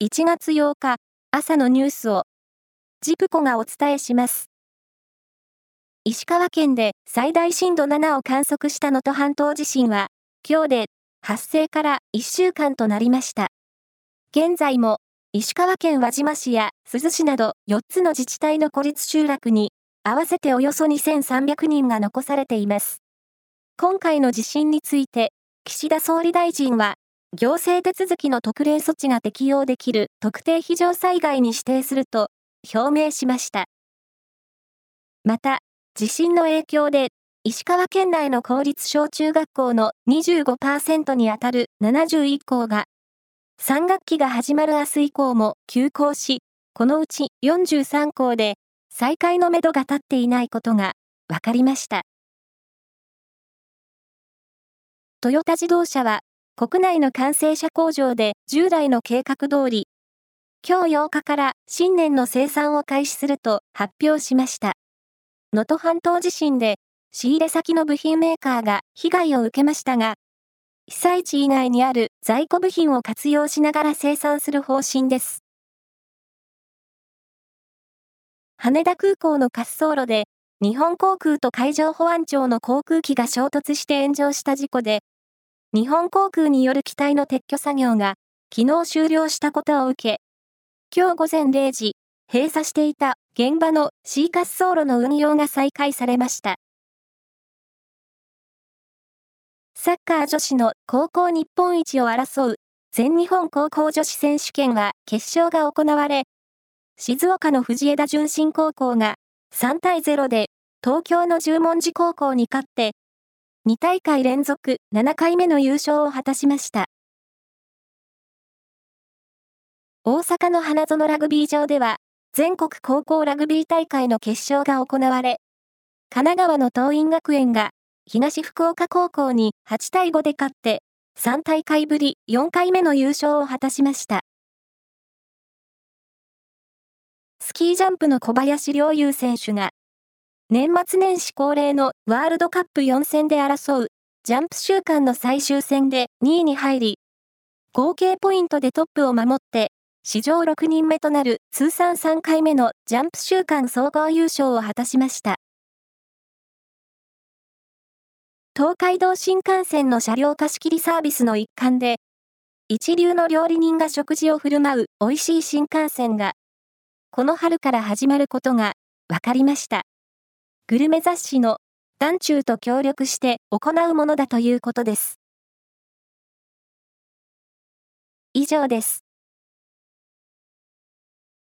1月8日朝のニュースをジプコがお伝えします。石川県で最大震度7を観測した能登半島地震は今日で発生から1週間となりました。現在も石川県輪島市や珠洲市など4つの自治体の孤立集落に合わせておよそ2300人が残されています。今回の地震について岸田総理大臣は行政手続きの特例措置が適用できる特定非常災害に指定すると表明しました。また、地震の影響で石川県内の公立小中学校の25%にあたる71校が3学期が始まる明日以降も休校し、このうち43校で再開のめどが立っていないことが分かりました。トヨタ自動車は国内の完成車工場で従来の計画通り、今日8日から新年の生産を開始すると発表しました。能登半島地震で仕入れ先の部品メーカーが被害を受けましたが、被災地以外にある在庫部品を活用しながら生産する方針です。羽田空港の滑走路で日本航空と海上保安庁の航空機が衝突して炎上した事故で、日本航空による機体の撤去作業が昨日終了したことを受け、今日午前0時、閉鎖していた現場の C 滑走路の運用が再開されました。サッカー女子の高校日本一を争う全日本高校女子選手権は決勝が行われ、静岡の藤枝順心高校が3対0で東京の十文字高校に勝って2大会連続7回目の優勝を果たしました。大阪の花園ラグビー場では、全国高校ラグビー大会の決勝が行われ、神奈川の桐蔭学園が東福岡高校に8対5で勝って、3大会ぶり4回目の優勝を果たしました。スキージャンプの小林陵侑選手が年末年始恒例のワールドカップ4戦で争うジャンプ週間の最終戦で2位に入り、合計ポイントでトップを守って、史上6人目となる通算3回目のジャンプ週間総合優勝を果たしました。東海道新幹線の車両貸し切りサービスの一環で、一流の料理人が食事を振る舞う美味しい新幹線が、この春から始まることが分かりました。グルメ雑誌の団中と協力して行うものだということです。以上です。